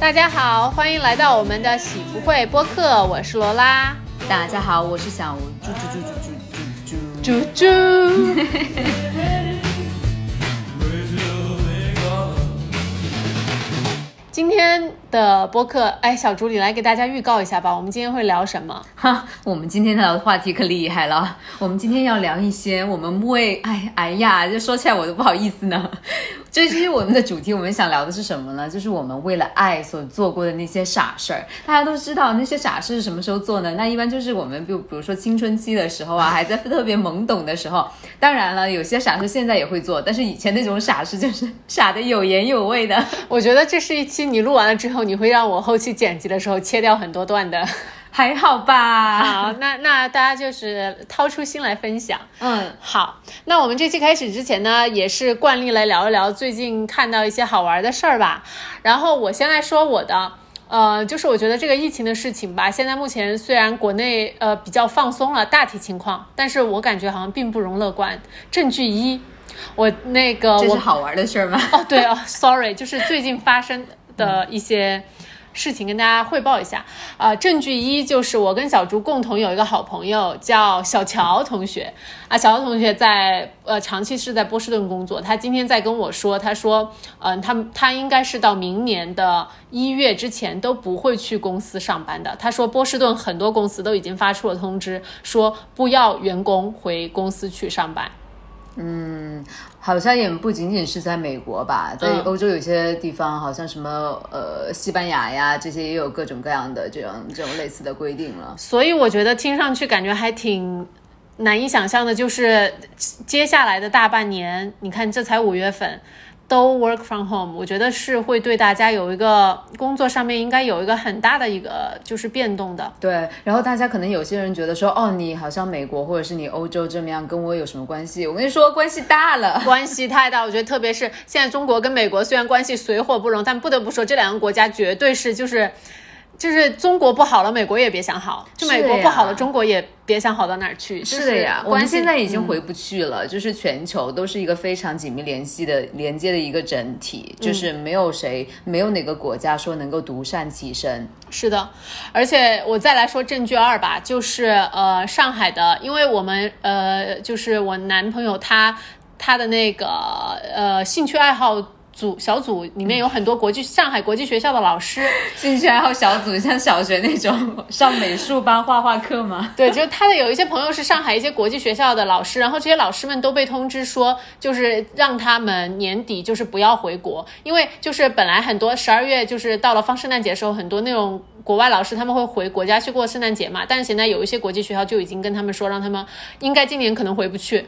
大家好，欢迎来到我们的喜福会播客，我是罗拉。大家好，我是小吴，猪猪猪猪猪猪猪。今天的播客，哎，小朱，你来给大家预告一下吧。我们今天会聊什么？哈，我们今天的话题可厉害了。我们今天要聊一些我们为，哎哎呀，这说起来我都不好意思呢。这是我们的主题，我们想聊的是什么呢？就是我们为了爱所做过的那些傻事儿。大家都知道那些傻事是什么时候做呢？那一般就是我们就比如说青春期的时候啊，还在特别懵懂的时候。当然了，有些傻事现在也会做，但是以前那种傻事就是傻的有颜有味的。我觉得这是一期你录完了之后，你会让我后期剪辑的时候切掉很多段的。还好吧，好，那那大家就是掏出心来分享。嗯，好，那我们这期开始之前呢，也是惯例来聊一聊最近看到一些好玩的事儿吧。然后我先来说我的，呃，就是我觉得这个疫情的事情吧，现在目前虽然国内呃比较放松了大体情况，但是我感觉好像并不容乐观。证据一，我那个这是好玩的事儿吗？哦对哦，sorry，就是最近发生的一些。事情跟大家汇报一下，呃，证据一就是我跟小朱共同有一个好朋友叫小乔同学啊，小乔同学在呃长期是在波士顿工作，他今天在跟我说，他说，嗯、他他应该是到明年的一月之前都不会去公司上班的。他说波士顿很多公司都已经发出了通知，说不要员工回公司去上班。嗯，好像也不仅仅是在美国吧，在嗯欧洲有些地方，好像什么呃西班牙呀这些也有各种各样的这种这种类似的规定了。所以我觉得听上去感觉还挺难以想象的，就是接下来的大半年，你看这才五月份，都 work from home，我觉得是会对大家有一个工作上面应该有一个很大的一个就是变动的。对，然后大家可能有些人觉得说，哦，你好像美国或者是你欧洲这么样，跟我有什么关系？我跟你说，关系大了。关系太大，我觉得特别是现在中国跟美国虽然关系水火不容，但不得不说这两个国家绝对是就是就是中国不好了，美国也别想好；就美国不好了，中国也别想好到哪儿去。是的呀，我们现在已经回不去了，就是全球都是一个非常紧密联系的连接的一个整体，就是没有谁，没有哪个国家说能够独善其身。是的，而且我再来说证据二吧，就是呃上海的，因为我们呃就是我男朋友他他的那个呃兴趣爱好组小组里面有很多国际上海国际学校的老师，兴趣爱好小组像小学那种 上美术班、画画课吗？对，就是他的有一些朋友是上海一些国际学校的老师，然后这些老师们都被通知说，就是让他们年底就是不要回国，因为就是本来很多十二月就是到了放圣诞节的时候，很多那种国外老师他们会回国家去过圣诞节嘛，但是现在有一些国际学校就已经跟他们说，让他们应该今年可能回不去。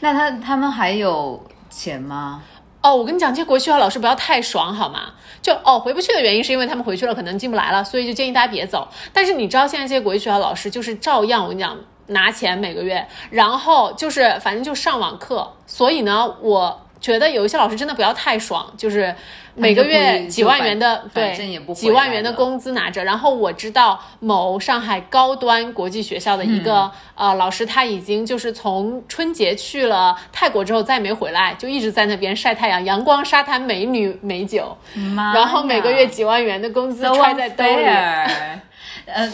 那他他们还有钱吗？哦，我跟你讲，这些国际学校老师不要太爽好吗？就哦，回不去的原因是因为他们回去了可能进不来了，所以就建议大家别走。但是你知道现在这些国际学校老师就是照样，我跟你讲拿钱每个月，然后就是反正就上网课。所以呢，我觉得有一些老师真的不要太爽，就是每个月几万元的对几万元的工资拿着。然后我知道某上海高端国际学校的一个、呃老师，他已经就是从春节去了泰国之后再没回来，就一直在那边晒太阳，阳光沙滩，美女美酒，妈然后每个月几万元的工资揣在兜里。呃，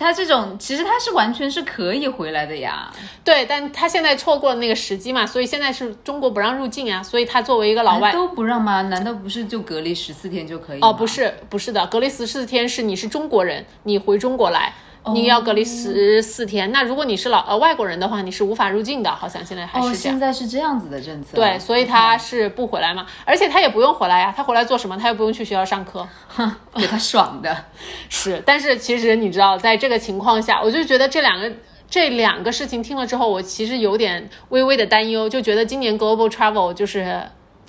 他这种其实他是完全是可以回来的呀。对，但他现在错过了那个时机嘛，所以现在是中国不让入境啊，所以他作为一个老外。都不让吗？难道不是就隔离十四天就可以？哦，不，是，不是的，隔离十四天是你是中国人，你回中国来，你要隔离十四天。那如果你是老呃外国人的话，你是无法入境的，好像现在还哦，是这样。现在是这样子的政策。对，所以他是不回来嘛，而且他也不用回来呀，他回来做什么？他又不用去学校上课。给他爽的。是，但是其实你知道，在这个情况下，我就觉得这两个这两个事情听了之后，我其实有点微微的担忧，就觉得今年 global travel 就是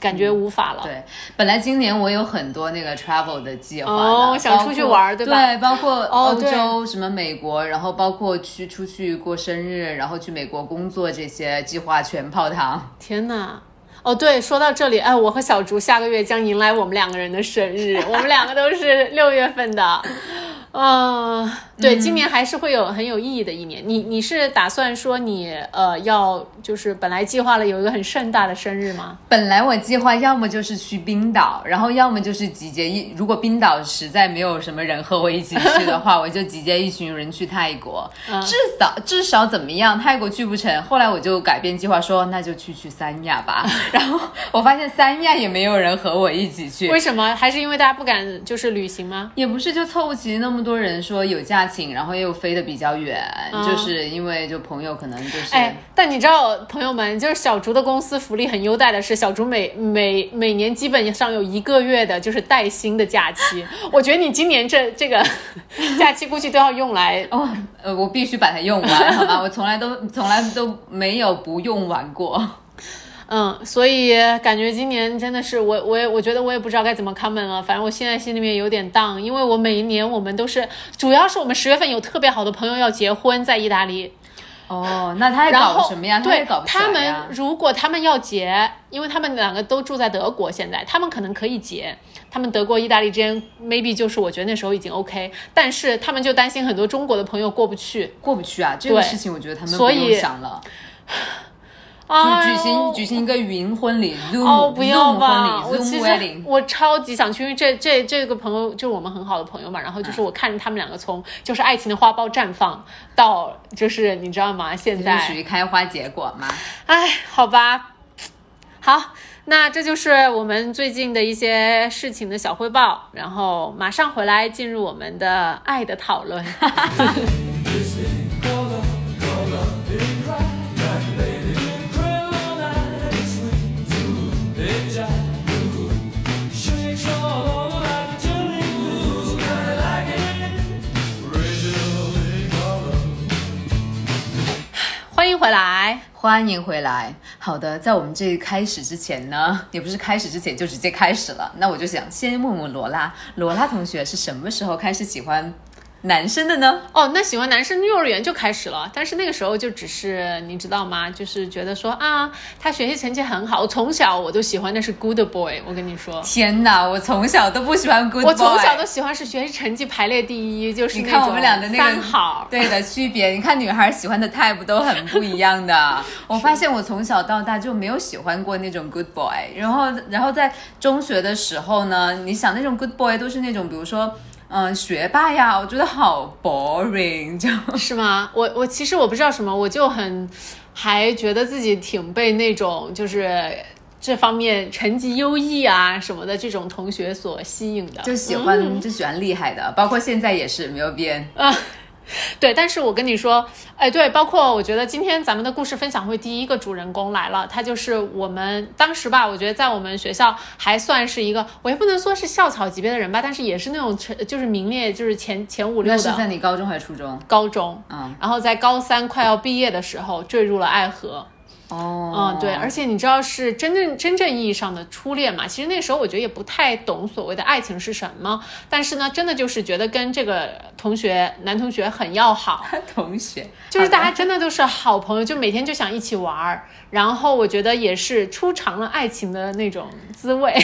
感觉无法了。对，本来今年我有很多那个 travel 的计划的哦想出去玩儿对对包括欧洲、什么美国，然后包括去出去过生日，然后去美国工作这些计划全泡汤。天呐！哦，对，说到这里，哎，我和小竹下个月将迎来我们两个人的生日，我们两个都是六月份的，嗯、对，今年还是会有很有意义的一年。你你是打算说你呃要就是本来计划了有一个很盛大的生日吗？本来我计划要么就是去冰岛，然后要么就是集结一，如果冰岛实在没有什么人和我一起去的话，我就集结一群人去泰国。至少至少怎么样，泰国去不成，后来我就改变计划说那就去去三亚吧。然后我发现三亚也没有人和我一起去，为什么？还是因为大家不敢就是旅行吗？也不是，就凑不齐那么多人说有假请，然后又飞得比较远，就是因为就朋友可能就是。哎，但你知道，朋友们，就是小竹的公司福利很优待的是，小竹每每每年基本上有一个月的就是带薪的假期。我觉得你今年这这个 假期估计都要用来哦，呃，我必须把它用完，好吧？我从来都从来都没有不用完过。嗯，所以感觉今年真的是我，我也我觉得我也不知道该怎么 comment 了。反正我现在心里面有点 down，因为我每一年我们都是，主要是我们十月份有特别好的朋友要结婚在意大利。哦，那他还搞什么呀？对，搞他们如果他们要结，因为他们两个都住在德国，现在他们可能可以结。他们德国、意大利之间 maybe 就是我觉得那时候已经 OK，但是他们就担心很多中国的朋友过不去，过不去啊。这个事情我觉得他们不用想了。就举行举行一个云婚礼，Zoom 不要吧！我其实我超级想去，因为这这这个朋友就是我们很好的朋友嘛。然后就是我看着他们两个从就是爱情的花苞绽放到就是你知道吗？现在属于开花结果吗？哎，好吧，好，那这就是我们最近的一些事情的小汇报。然后马上回来进入我们的爱的讨论。欢迎回来，欢迎回来。好的，在我们这开始之前呢，也不是开始之前就直接开始了。那我就想先问问罗拉，罗拉同学是什么时候开始喜欢？男生的呢？哦，那喜欢男生幼儿园就开始了，但是那个时候就只是你知道吗？就是觉得说啊，他学习成绩很好。我从小我都喜欢的是 good boy。我跟你说，天哪，我从小都不喜欢 good boy。我从小都喜欢是学习成绩排列第一，就是你看我们俩的那个好对的区别。你看女孩喜欢的 type 都很不一样的。我发现我从小到大就没有喜欢过那种 good boy。然后，然后在中学的时候呢，你想那种 good boy 都是那种，比如说。嗯，学霸呀，我觉得好 boring，就是吗？我我其实我不知道什么，我就很还觉得自己挺被那种就是这方面成绩优异啊什么的这种同学所吸引的，就喜欢就喜欢厉害的，包括现在也是没有变。对，但是我跟你说，哎，对，包括我觉得今天咱们的故事分享会第一个主人公来了，他就是我们当时吧，我觉得在我们学校还算是一个，我也不能说是校草级别的人吧，但是也是那种成就是名列就是前前五六的。那是在你高中还是初中？高中，嗯，然后在高三快要毕业的时候坠入了爱河。哦，嗯，对，而且你知道是真正真正意义上的初恋嘛？其实那时候我觉得也不太懂所谓的爱情是什么，但是呢，真的就是觉得跟这个同学男同学很要好，同学就是大家真的都是好朋友，就每天就想一起玩儿，然后我觉得也是初尝了爱情的那种滋味。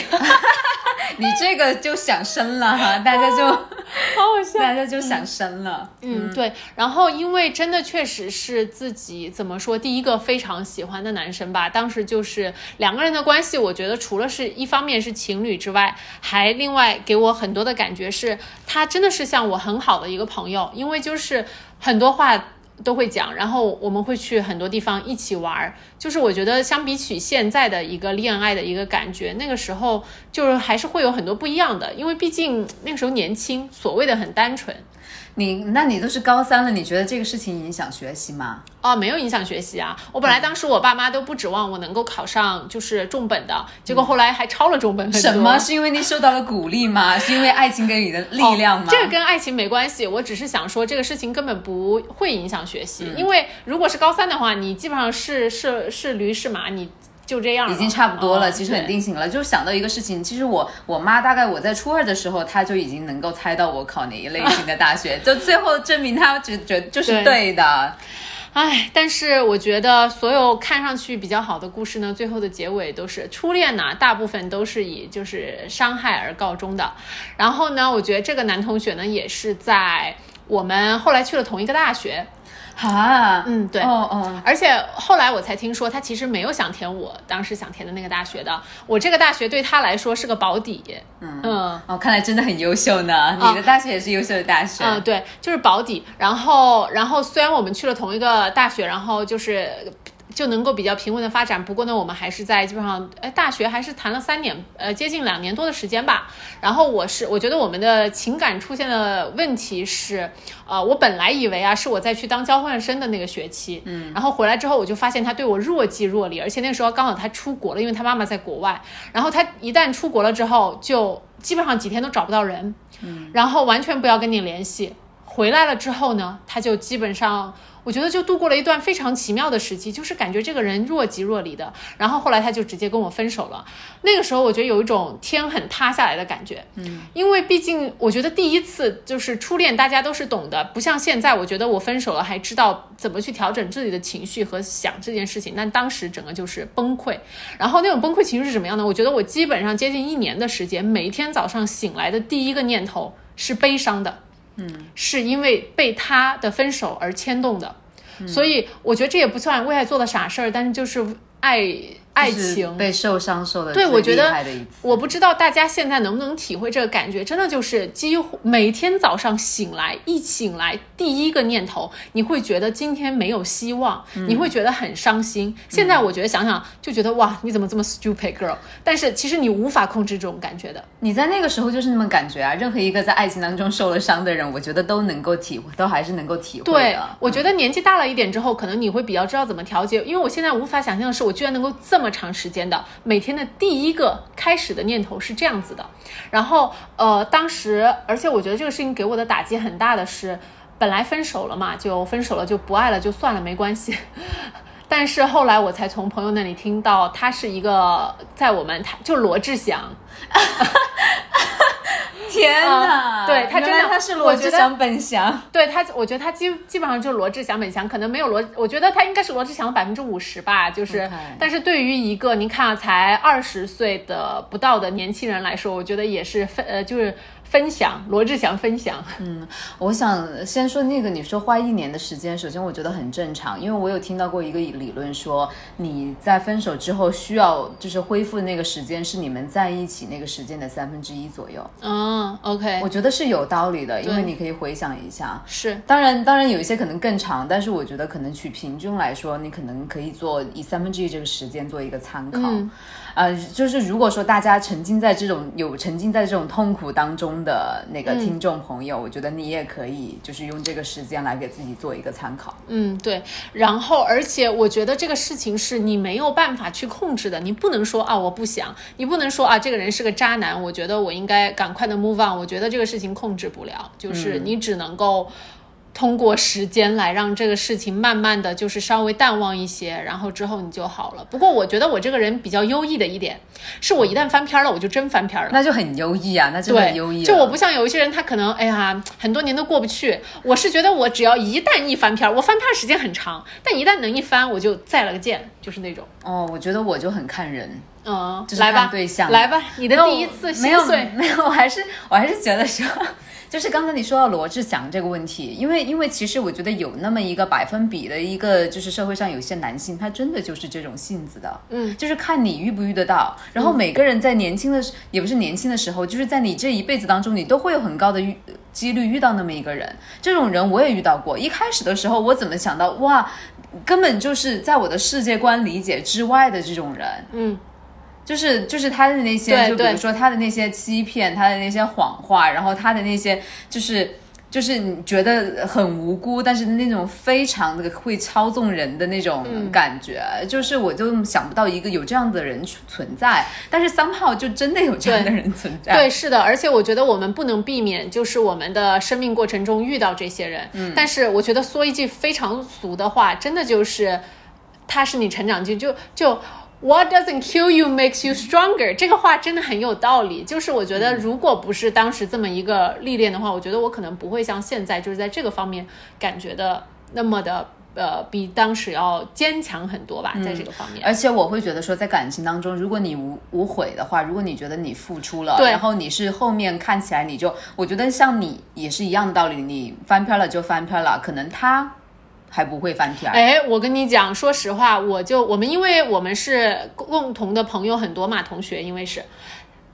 你这个就想生了哈，大家就好好笑，大家就想生了。嗯，对。然后因为真的确实是自己怎么说，第一个非常喜欢的男生吧。当时就是两个人的关系，我觉得除了是一方面是情侣之外，还另外给我很多的感觉是，他真的是像我很好的一个朋友，因为就是很多话。都会讲，然后我们会去很多地方一起玩儿。就是我觉得相比起现在的一个恋爱的一个感觉，那个时候就是还是会有很多不一样的，因为毕竟那个时候年轻，所谓的很单纯。你，那你都是高三了，你觉得这个事情影响学习吗？哦，没有影响学习啊。我本来当时我爸妈都不指望我能够考上就是重本的，结果后来还超了重本什么？是因为你受到了鼓励吗？是因为爱情给你的力量吗？这个跟爱情没关系，我只是想说这个事情根本不会影响学习，因为如果是高三的话，你基本上是是是驴是马你。就这样，已经差不多了，其实很定型了。就是想到一个事情，其实我我妈大概我在初二的时候，她就已经能够猜到我考哪一类型的大学，就最后证明她觉觉就是对的。唉，但是我觉得所有看上去比较好的故事呢，最后的结尾都是初恋呢，大部分都是以就是伤害而告终的。然后呢，我觉得这个男同学呢，也是在。我们后来去了同一个大学，哈，嗯对哦哦，而且后来我才听说，他其实没有想填我当时想填的那个大学的。我这个大学对他来说是个保底。嗯嗯哦，看来真的很优秀呢。你的大学也是优秀的大学。嗯，对，就是保底。然后，然后虽然我们去了同一个大学，然后就是。就能够比较平稳的发展。不过呢，我们还是在基本上，哎，大学还是谈了三年，呃，接近两年多的时间吧。然后我是，我觉得我们的情感出现的问题是，呃，我本来以为啊，是我在去当交换生的那个学期，嗯，然后回来之后，我就发现他对我若即若离，而且那个时候刚好他出国了，因为他妈妈在国外。然后他一旦出国了之后，就基本上几天都找不到人，嗯，然后完全不要跟你联系。回来了之后呢，他就基本上。我觉得就度过了一段非常奇妙的时期，就是感觉这个人若即若离的。然后后来他就直接跟我分手了。那个时候我觉得有一种天很塌下来的感觉，嗯，因为毕竟我觉得第一次就是初恋，大家都是懂的，不像现在。我觉得我分手了还知道怎么去调整自己的情绪和想这件事情，但当时整个就是崩溃。然后那种崩溃情绪是什么样的？我觉得我基本上接近一年的时间，每一天早上醒来的第一个念头是悲伤的。嗯，是因为被他的分手而牵动的，所以我觉得这也不算为爱做的傻事儿，但是就是爱。爱情被受伤受的对，我觉得我不知道大家现在能不能体会这个感觉，真的就是几乎每天早上醒来，一醒来第一个念头，你会觉得今天没有希望，你会觉得很伤心。现在我觉得想想就觉得哇，你怎么这么 stupid girl？但是其实你无法控制这种感觉的。你在那个时候就是那么感觉啊。任何一个在爱情当中受了伤的人，我觉得都能够体会，都还是能够体会的。对，我觉得年纪大了一点之后，可能你会比较知道怎么调节。因为我现在无法想象的是，我居然能够这长时间的每天的第一个开始的念头是这样子的，然后呃，当时而且我觉得这个事情给我的打击很大的是，本来分手了嘛，就分手了就不爱了就算了没关系，但是后来我才从朋友那里听到，他是一个在我们台就罗志祥。天哪！对他真的他是罗志祥本祥，对他，我觉得他基基本上就是罗志祥本祥，可能没有罗，我觉得他应该是罗志祥百分之五十吧，就是，但是对于一个您看啊，才二十岁的不到的年轻人来说，我觉得也是非呃，就是。分享罗志祥分享，嗯，我想先说那个，你说花一年的时间，首先我觉得很正常，因为我有听到过一个理论说，你在分手之后需要就是恢复那个时间是你们在一起那个时间的三分之一左右。嗯，OK，我觉得是有道理的，因为你可以回想一下，是，当然当然有一些可能更长，但是我觉得可能取平均来说，你可能可以做以三分之一这个时间做一个参考。呃，就是如果说大家沉浸在这种有沉浸在这种痛苦当中的那个听众朋友，我觉得你也可以就是用这个时间来给自己做一个参考。嗯，对。然后，而且我觉得这个事情是你没有办法去控制的，你不能说啊我不想，你不能说啊这个人是个渣男，我觉得我应该赶快的 move on。我觉得这个事情控制不了，就是你只能够。通过时间来让这个事情慢慢的就是稍微淡忘一些，然后之后你就好了。不过我觉得我这个人比较优异的一点，是我一旦翻篇了，我就真翻篇了，那就很优异啊，那就很优异。就我不像有一些人，他可能哎呀很多年都过不去。我是觉得我只要一旦一翻篇，我翻篇时间很长，但一旦能一翻，我就再了个剑，就是那种。哦，我觉得我就很看人，嗯，来吧，对象，来吧，你的第一次心碎，没有，我还是我还是觉得说。就是刚才你说到罗志祥这个问题，因为因为其实我觉得有那么一个百分比的一个，就是社会上有些男性，他真的就是这种性子的，嗯，就是看你遇不遇得到。然后每个人在年轻的，也不是年轻的时候，就是在你这一辈子当中，你都会有很高的遇几率遇到那么一个人。这种人我也遇到过。一开始的时候，我怎么想到哇，根本就是在我的世界观理解之外的这种人，嗯。就是就是他的那些，就比如说他的那些欺骗，他的那些谎话，然后他的那些就是就是你觉得很无辜，但是那种非常的会操纵人的那种感觉，就是我就想不到一个有这样的人存在，但是三炮就真的有这样的人存在。对，是的，而且我觉得我们不能避免，就是我们的生命过程中遇到这些人。嗯，但是我觉得说一句非常俗的话，真的就是他是你成长就就就。What doesn't kill you makes you stronger。这个话真的很有道理。就是我觉得，如果不是当时这么一个历练的话，我觉得我可能不会像现在，就是在这个方面感觉的那么的呃比当时要坚强很多吧，在这个方面。而且我会觉得说，在感情当中，如果你无无悔的话，如果你觉得你付出了，然后你是后面看起来你就，我觉得像你也是一样的道理，你翻篇了就翻篇了，可能他还不会翻篇。哎，我跟你讲，说实话，我就我们因为我们是共同的朋友很多嘛，同学，因为是。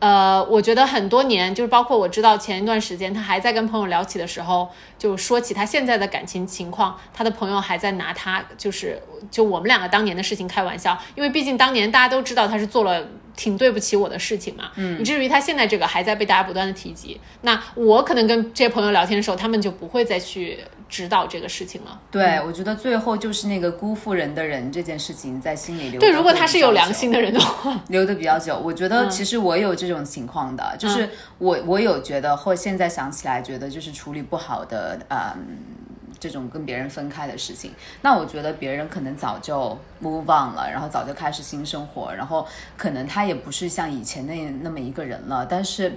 呃，我觉得很多年，就是包括我知道前一段时间他还在跟朋友聊起的时候，就说起他现在的感情情况，他的朋友还在拿他就是就我们两个当年的事情开玩笑，因为毕竟当年大家都知道他是做了挺对不起我的事情嘛，嗯，以至于他现在这个还在被大家不断的提及。那我可能跟这些朋友聊天的时候，他们就不会再去指导这个事情了。对，我觉得最后就是那个辜负人的人这件事情在心里留。对，如果他是有良心的人的话，留的比较久。我觉得其实我有这种情况的，就是我我有觉得，或现在想起来觉得就是处理不好的，嗯。这种跟别人分开的事情，那我觉得别人可能早就 move on 了，然后早就开始新生活，然后可能他也不是像以前那那么一个人了，但是，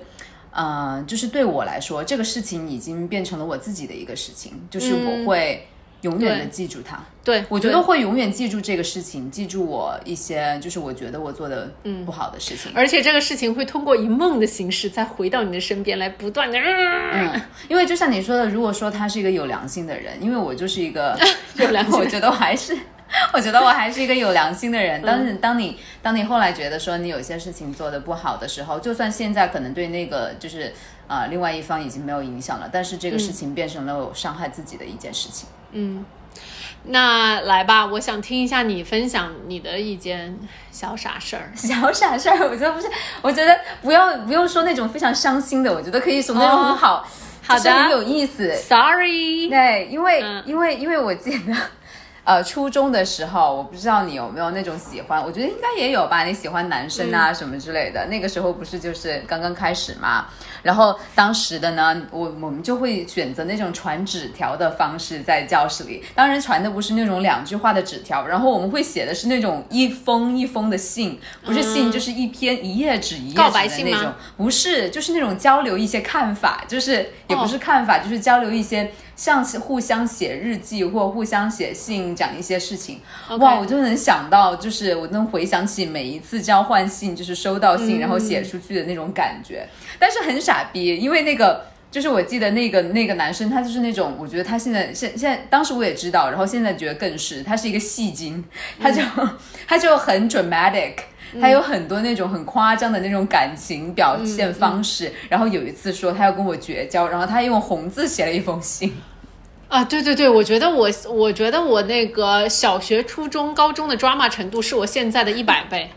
嗯、就是对我来说，这个事情已经变成了我自己的一个事情，就是我会永远的记住它。对我觉得会永远记住这个事情，记住我一些就是我觉得我做的不好的事情。而且这个事情会通过一梦的形式再回到你的身边来，不断的、嗯，因为就像你说的，如果说他是一个有良心的人，因为我就是一个 有良心 我觉得我还是，我觉得我还是一个有良心的人。当嗯你当你当你后来觉得说你有些事情做的不好的时候，就算现在可能对那个就是呃另外一方已经没有影响了，但是这个事情变成了我伤害自己的一件事情。嗯。那来吧，我想听一下你分享你的一件小傻事儿。小傻事儿，我觉得不是，我觉得不要不用说那种非常伤心的，我觉得可以说那种很好，好的很有意思。Sorry，对，因为、嗯因为因为我记得，呃，初中的时候，我不知道你有没有那种喜欢，我觉得应该也有吧，你喜欢男生啊、什么之类的。那个时候不是就是刚刚开始嘛，然后当时的呢，我我们就会选择那种传纸条的方式在教室里，当然传的不是那种两句话的纸条，然后我们会写的是那种一封一封的信，不是信、就是一篇一页纸一页纸的那种。不是，就是那种交流一些看法，就是也不是看法，就是交流一些像是互相写日记或互相写信，讲一些事情。哇，我就能想到，就是我能回想起每一次交换信，就是收到信、然后写出去的那种感觉。但是很傻逼，因为那个。就是我记得那个那个男生，他就是那种，我觉得他现在现现在当时我也知道，然后现在觉得更是，他是一个戏精，他就、他就很 dramatic，他有很多那种很夸张的那种感情表现方式。然后有一次说他要跟我绝交，然后他用红字写了一封信。啊，对对对，我觉得我我觉得我那个小学、初中、高中的 drama 程度是我现在的一百倍。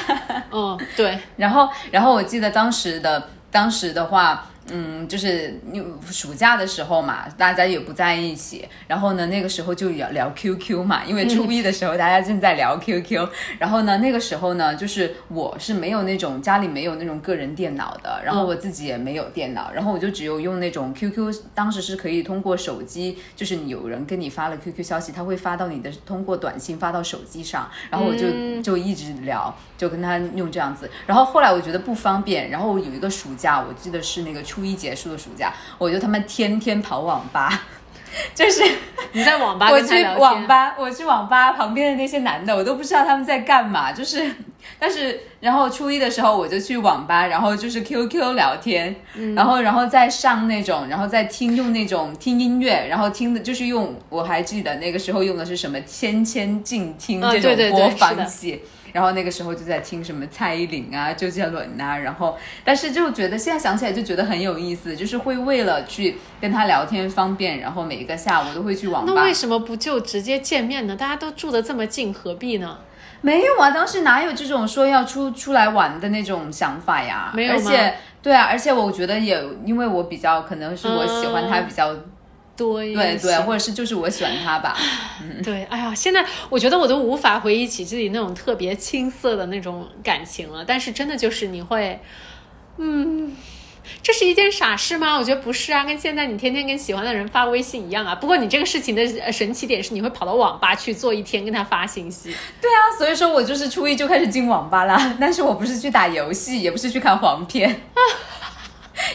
嗯，对，然后，然后我记得当时的当时的话，嗯，就是你暑假的时候嘛，大家也不在一起，然后呢，那个时候就聊聊 QQ 嘛，因为初一的时候大家正在聊 QQ，、然后呢，那个时候呢，就是我是没有那种家里没有那种个人电脑的，然后我自己也没有电脑，然后我就只有用那种 QQ，当时是可以通过手机，就是你有人跟你发了 QQ 消息，他会发到你的通过短信发到手机上，然后我就、就一直聊，就跟他用这样子，然后后来我觉得不方便，然后有一个暑假，我记得是那个初一结束的暑假，我就他妈天天跑网吧。就是你在网吧我去网吧，我去网吧旁边的那些男的，我都不知道他们在干嘛。就是，但是然后初一的时候我就去网吧，然后就是 QQ 聊天，嗯然后然后再上那种，然后再听用那种听音乐，然后听的就是用，我还记得那个时候用的是什么千千静听啊这种播放的器。然后那个时候就在听什么蔡依林啊、周杰伦啊，然后但是就觉得现在想起来就觉得很有意思，就是会为了去跟他聊天方便，然后每一个下午都会去网吧。那为什么不就直接见面呢？大家都住的这么近，何必呢？没有啊，当时哪有这种说要出出来玩的那种想法呀？没有吗而且对啊，而且我觉得也因为我比较可能是我喜欢他嗯比较、对对对，或者是就是我喜欢他吧。对，哎呀，现在我觉得我都无法回忆起自己那种特别青涩的那种感情了。但是真的就是你会，嗯，这是一件傻事吗？我觉得不是啊，跟现在你天天跟喜欢的人发微信一样啊。不过你这个事情的呃神奇点是，你会跑到网吧去坐一天跟他发信息。对啊，所以说我就是初一就开始进网吧啦，但是我不是去打游戏，也不是去看黄片。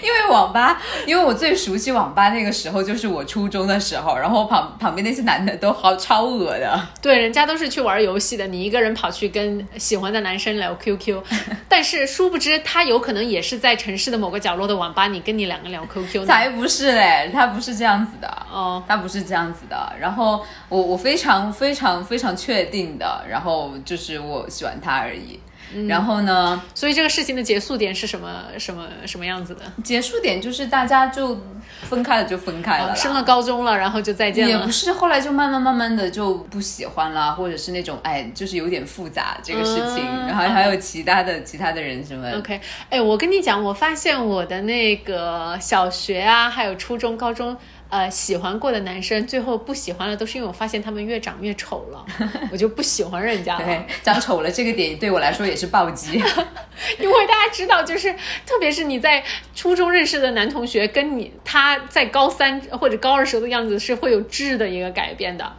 因为网吧，因为我最熟悉网吧那个时候就是我初中的时候，然后旁旁边那些男的都好超恶的。对，人家都是去玩游戏的，你一个人跑去跟喜欢的男生聊 QQ，但是殊不知他有可能也是在城市的某个角落的网吧，你跟你两个聊 QQ 呢。才不是嘞，他不是这样子的，哦，他不是这样子的。然后我我非常非常非常确定的，然后就是我喜欢他而已。然后呢，所以这个事情的结束点是什么什么什么样子的？结束点就是大家就分开了，就分开了。哦升了高中了，然后就再见了也不。是，后来就慢慢慢慢的就不喜欢了，或者是那种哎，就是有点复杂这个事情，嗯然后还有其他的其他的人什么 OK，哎，我跟你讲，我发现我的那个小学啊，还有初中、高中，呃，喜欢过的男生，最后不喜欢了，都是因为我发现他们越长越丑了，我就不喜欢人家了。对，长丑了这个点对我来说也是暴击。因为大家知道，就是特别是你在初中认识的男同学，跟你他在高三或者高二时候的样子是会有质的一个改变的。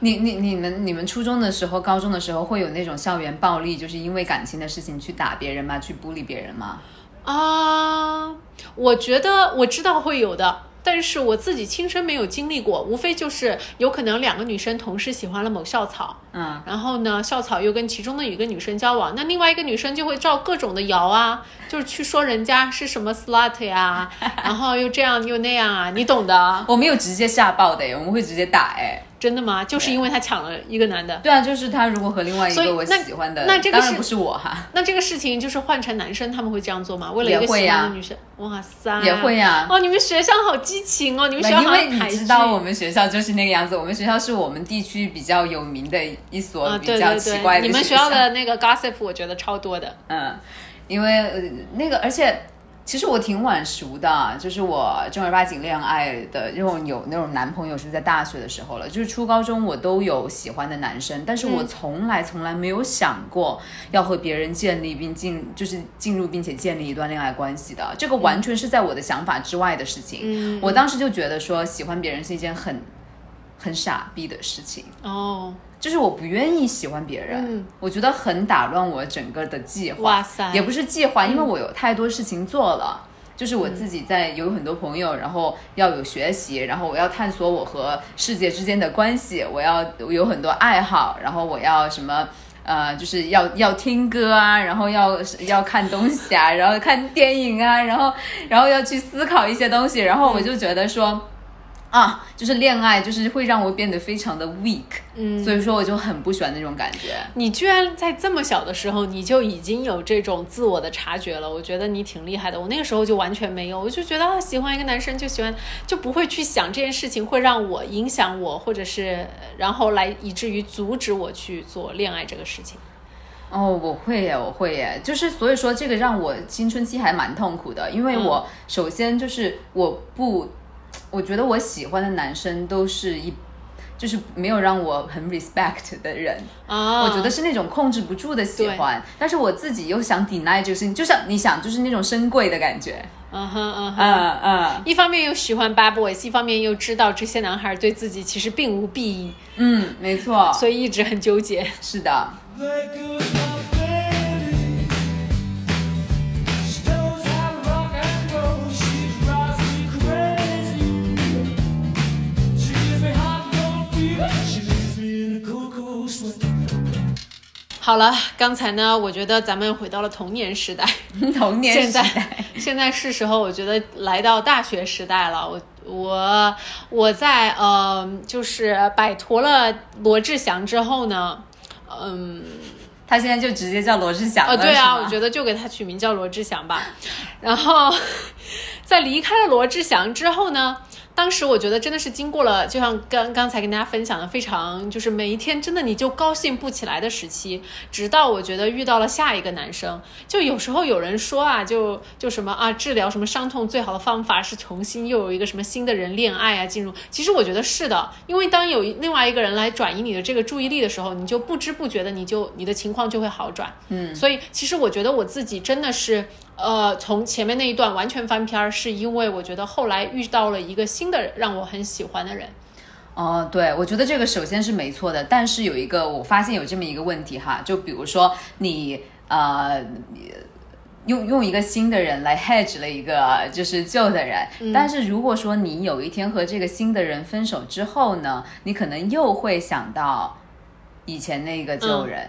你你你们你们初中的时候、高中的时候会有那种校园暴力，就是因为感情的事情去打别人吗？去孤立别人吗？啊，我觉得我知道会有的，但是我自己亲身没有经历过，无非就是有可能两个女生同时喜欢了某校草，嗯，然后呢，校草又跟其中的一个女生交往，那另外一个女生就会照各种的谣啊，就是去说人家是什么 slut 呀，然后又这样又那样啊，你懂的，我没有直接吓爆的耶，我们会直接打哎。真的吗？就是因为他抢了一个男的。对啊，就是他如果和另外一个我喜欢的，那这个是当然不是我。哈，那这个事情就是换成男生，他们会这样做吗？为了一个喜欢的女生，哇塞，也会呀哦，你们学校好激情哦，你们学校因为你知道我们学校就是那个样子，我们学校是我们地区比较有名的一所啊，比较对对对，奇怪的你们学校的那个 gossip 我觉得超多的。嗯，因为呃那个，而且其实我挺晚熟的，就是我正儿八经恋爱的那种有那种男朋友是在大学的时候了，就是初高中我都有喜欢的男生，但是我从来从来没有想过要和别人建立并进就是进入并且建立一段恋爱关系的，这个完全是在我的想法之外的事情。嗯，我当时就觉得说喜欢别人是一件很很傻逼的事情。哦，就是我不愿意喜欢别人，嗯我觉得很打乱我整个的计划。哇塞也不是计划，因为我有太多事情做了。就是我自己在有很多朋友，然后要有学习，然后我要探索我和世界之间的关系，我要有很多爱好，然后我要什么呃，就是要要听歌啊，然后要要看东西啊，然后看电影啊，然后然后要去思考一些东西，然后我就觉得说。啊，就是恋爱，就是会让我变得非常的 weak，嗯，所以说我就很不喜欢那种感觉。你居然在这么小的时候，你就已经有这种自我的察觉了，我觉得你挺厉害的。我那个时候就完全没有，我就觉得啊，喜欢一个男生就喜欢，就不会去想这件事情会让我影响我，或者是然后来以至于阻止我去做恋爱这个事情。哦，我会耶，我会耶，就是所以说这个让我青春期还蛮痛苦的，因为我首先就是我不，我觉得我喜欢的男生都是一。就是没有让我很 respect 的人，啊，我觉得是那种控制不住的喜欢，但是我自己又想 deny 这个事情，就像你想，就是那种深贵的感觉，嗯哼嗯哼。嗯嗯。一方面又喜欢 bad boys，一方面又知道这些男孩对自己其实并无裨益，嗯，没错，所以一直很纠结。是的，好了，刚才呢，我觉得咱们回到了童年时代，童年时现在代，现在是时候，我觉得来到大学时代了。我我我在呃，就是摆脱了罗志祥之后呢，嗯，他现在就直接叫罗志祥了，哦，对啊，我觉得就给他取名叫罗志祥吧。然后 在离开了罗志祥之后呢，当时我觉得真的是经过了，就像刚刚才跟大家分享的，非常就是每一天真的你就高兴不起来的时期，直到我觉得遇到了下一个男生。就有时候有人说啊，就就什么啊，治疗什么伤痛最好的方法是重新又有一个什么新的人恋爱啊进入。其实我觉得是的，因为当有另外一个人来转移你的这个注意力的时候，你就不知不觉的你就你的情况就会好转。嗯，所以其实我觉得我自己真的是。呃，从前面那一段完全翻篇儿，是因为我觉得后来遇到了一个新的让我很喜欢的人。哦，对，我觉得这个首先是没错的，但是有一个我发现有这么一个问题哈，就比如说你呃，你用用一个新的人来 hedge 了一个就是旧的人，但是如果说你有一天和这个新的人分手之后呢，你可能又会想到以前那个旧人。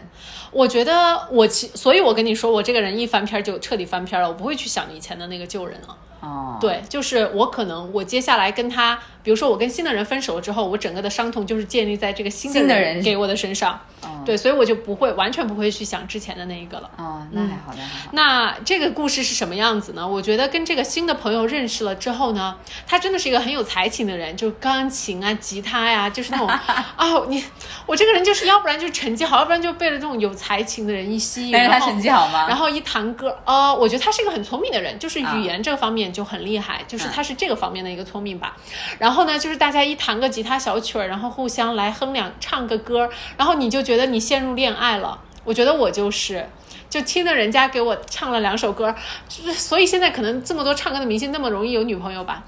我觉得我其，所以我跟你说，我这个人一翻篇儿就彻底翻篇儿了，我不会去想以前的那个旧人了。哦，对，就是我可能我接下来跟他，比如说我跟新的人分手了之后，我整个的伤痛就是建立在这个新新的人给我的身上。哦对，所以我就不会完全不会去想之前的那一个了。哦，那还好，那还好。那这个故事是什么样子呢？我觉得跟这个新的朋友认识了之后呢，他真的是一个很有才情的人，就钢琴啊、吉他呀、就是那种 啊，你我这个人就是要不然就是成绩好，要不然就被了这种有才情的人一吸引。但是他然后成绩好吗？然后一弹歌，呃，我觉得他是一个很聪明的人，就是啊语言这个方面就很厉害，就是嗯他是这个方面的一个聪明吧。然后然后呢，就是大家一弹个吉他小曲儿，然后互相来哼两唱个歌，然后你就觉得你陷入恋爱了。我觉得我就是。就听着人家给我唱了两首歌，就是所以现在可能这么多唱歌的明星那么容易有女朋友吧。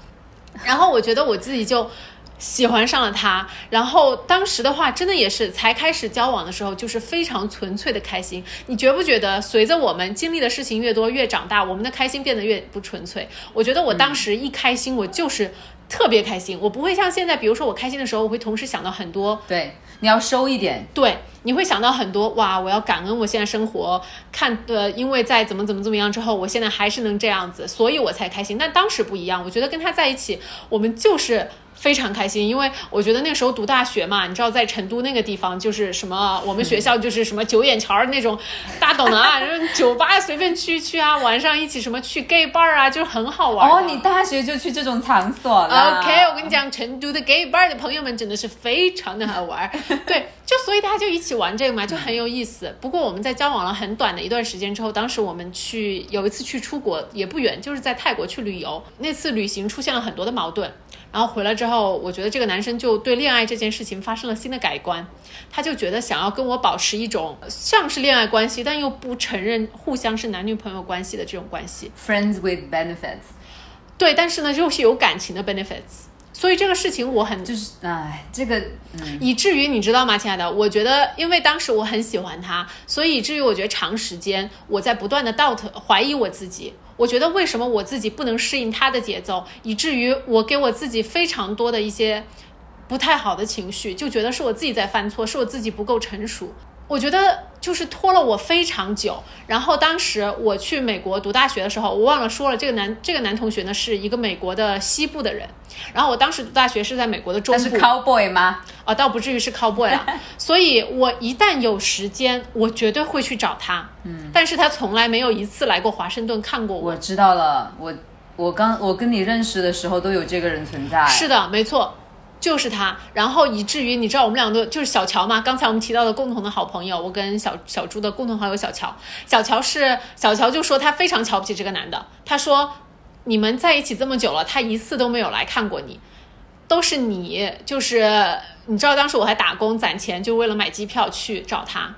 然后我觉得我自己就喜欢上了他，然后当时的话，真的也是才开始交往的时候，就是非常纯粹的开心。你觉不觉得，随着我们经历的事情越多，越长大，我们的开心变得越不纯粹？我觉得我当时一开心，我就是特别开心，我不会像现在，比如说我开心的时候，我会同时想到很多对，你要收一点。对，你会想到很多哇，我要感恩我现在生活，看呃，因为在怎么怎么怎么样之后，我现在还是能这样子，所以我才开心。但当时不一样，我觉得跟他在一起，我们就是。非常开心，因为我觉得那时候读大学嘛，你知道在成都那个地方，就是什么我们学校就是什么九眼桥儿那种，大家懂的啊，就是酒吧随便去去啊，晚上一起什么去 gay bar 啊，就是很好玩的。哦，你大学就去这种场所了 OK，我跟你讲，成都的 gay bar 的朋友们真的是非常的好玩儿，对，就所以大家就一起玩这个嘛，就很有意思。不过我们在交往了很短的一段时间之后，当时我们去有一次去出国也不远，就是在泰国去旅游，那次旅行出现了很多的矛盾。然后回来之后，我觉得这个男生就对恋爱这件事情发生了新的改观，他就觉得想要跟我保持一种像是恋爱关系，但又不承认互相是男女朋友关系的这种关系。，friends with benefits，对，但是呢，又是有感情的 benefits，所以这个事情我很就是哎，这个嗯，以至于你知道吗，亲爱的？我觉得，因为当时我很喜欢他，所以以至于我觉得长时间我在不断的 doubt 怀疑我自己。我觉得为什么我自己不能适应他的节奏，以至于我给我自己非常多的一些不太好的情绪，就觉得是我自己在犯错，是我自己不够成熟。我觉得就是拖了我非常久。然后当时我去美国读大学的时候，我忘了说了，这个男这个男同学呢是一个美国的西部的人。然后我当时读大学是在美国的中是 cowboy 吗？啊，倒不至于是 cowboy 啊，所以我一旦有时间，我绝对会去找他。嗯，但是他从来没有一次来过华盛顿看过我。我知道了，我我刚我跟你认识的时候都有这个人存在。是的，没错，就是他。然后以至于你知道，我们两个就是小乔嘛，刚才我们提到的共同的好朋友，我跟小小猪的共同好友小乔。小乔是小乔就说他非常瞧不起这个男的，他说你们在一起这么久了，他一次都没有来看过你。都是你，就是你知道，当时我还打工攒钱，就为了买机票去找他。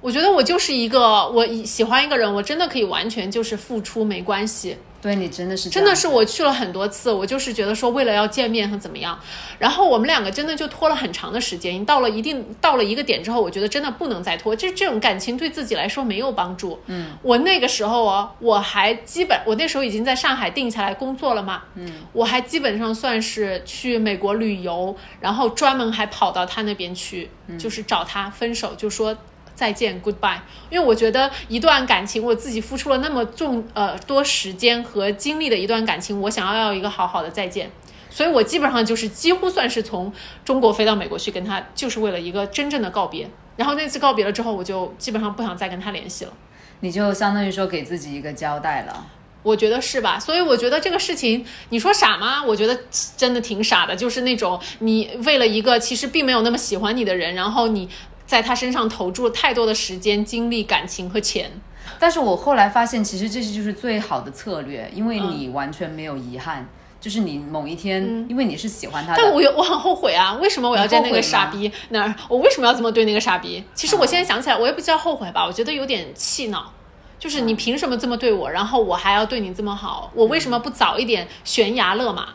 我觉得我就是一个，我喜欢一个人，我真的可以完全就是付出没关系。对你真的是真的是我去了很多次，我就是觉得说为了要见面和怎么样，然后我们两个真的就拖了很长的时间，到了一定到了一个点之后，我觉得真的不能再拖，这这种感情对自己来说没有帮助。嗯，我那个时候哦，我还基本我那时候已经在上海定下来工作了嘛，嗯，我还基本上算是去美国旅游，然后专门还跑到他那边去，就是找他分手，就说。再见，goodbye。因为我觉得一段感情，我自己付出了那么重呃多时间和精力的一段感情，我想要要一个好好的再见，所以我基本上就是几乎算是从中国飞到美国去跟他，就是为了一个真正的告别。然后那次告别了之后，我就基本上不想再跟他联系了。你就相当于说给自己一个交代了。我觉得是吧？所以我觉得这个事情，你说傻吗？我觉得真的挺傻的，就是那种你为了一个其实并没有那么喜欢你的人，然后你在他身上投注了太多的时间、精力、感情和钱。但是我后来发现，其实这就是最好的策略，因为嗯你完全没有遗憾。就是你某一天，因为你是喜欢他的，但我有我很后悔啊！为什么我要在那个傻逼那儿？我为什么要这么对那个傻逼？其实我现在想起来，我也不叫后悔吧，我觉得有点气恼。就是你凭什么这么对我，然后我还要对你这么好？我为什么不早一点悬崖勒马？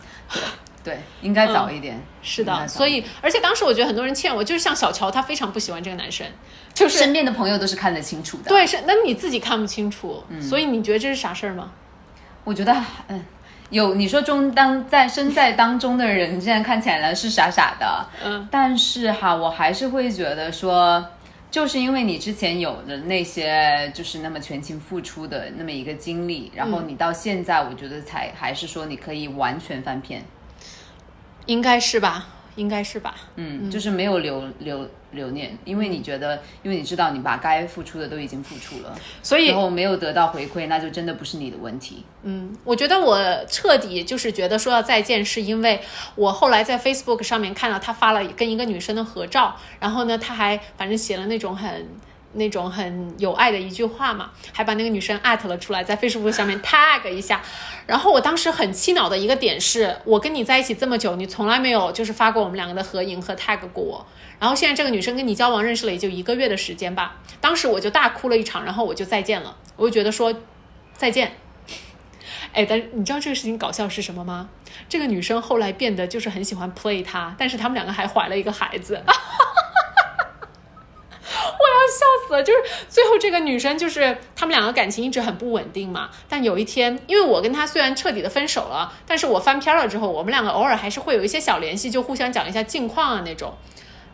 对，应该早一点。是的，所以而且当时我觉得很多人欠我，就是像小乔，他非常不喜欢这个男生，就是身边的朋友都是看得清楚的。，对，是那你自己看不清楚，嗯所以你觉得这是啥事儿吗？我觉得，嗯，有你说中当在身在当中的人，现在看起来呢是傻傻的，嗯，但是哈，我还是会觉得说。就是因为你之前有的那些就是那么全情付出的那么一个经历，然后你到现在，我觉得才还是说你可以完全翻篇，应该是吧，应该是吧。嗯，就是没有留留留念，因为你觉得，因为你知道你把该付出的都已经付出了，所以然后没有得到回馈，那就真的不是你的问题。嗯，我觉得我彻底就是觉得说要再见，是因为我后来在 Facebook 上面看到他发了跟一个女生的合照，然后呢，他还反正写了那种很。那种很有爱的一句话嘛，还把那个女生艾特了出来，在 Facebook 上面 tag 一下。然后我当时很气恼的一个点是，我跟你在一起这么久，你从来没有就是发过我们两个的合影和 tag 过我。然后现在这个女生跟你交往认识了也就一个月的时间吧，当时我就大哭了一场，然后我就再见了，我就觉得说再见，哎，但你知道这个事情搞笑是什么吗？这个女生后来变得就是很喜欢 play 他，但是他们两个还怀了一个孩子。笑死了！就是最后这个女生，就是他们两个感情一直很不稳定嘛。但有一天，因为我跟他虽然彻底的分手了，但是我翻篇了之后，我们两个偶尔还是会有一些小联系，就互相讲一下近况啊那种。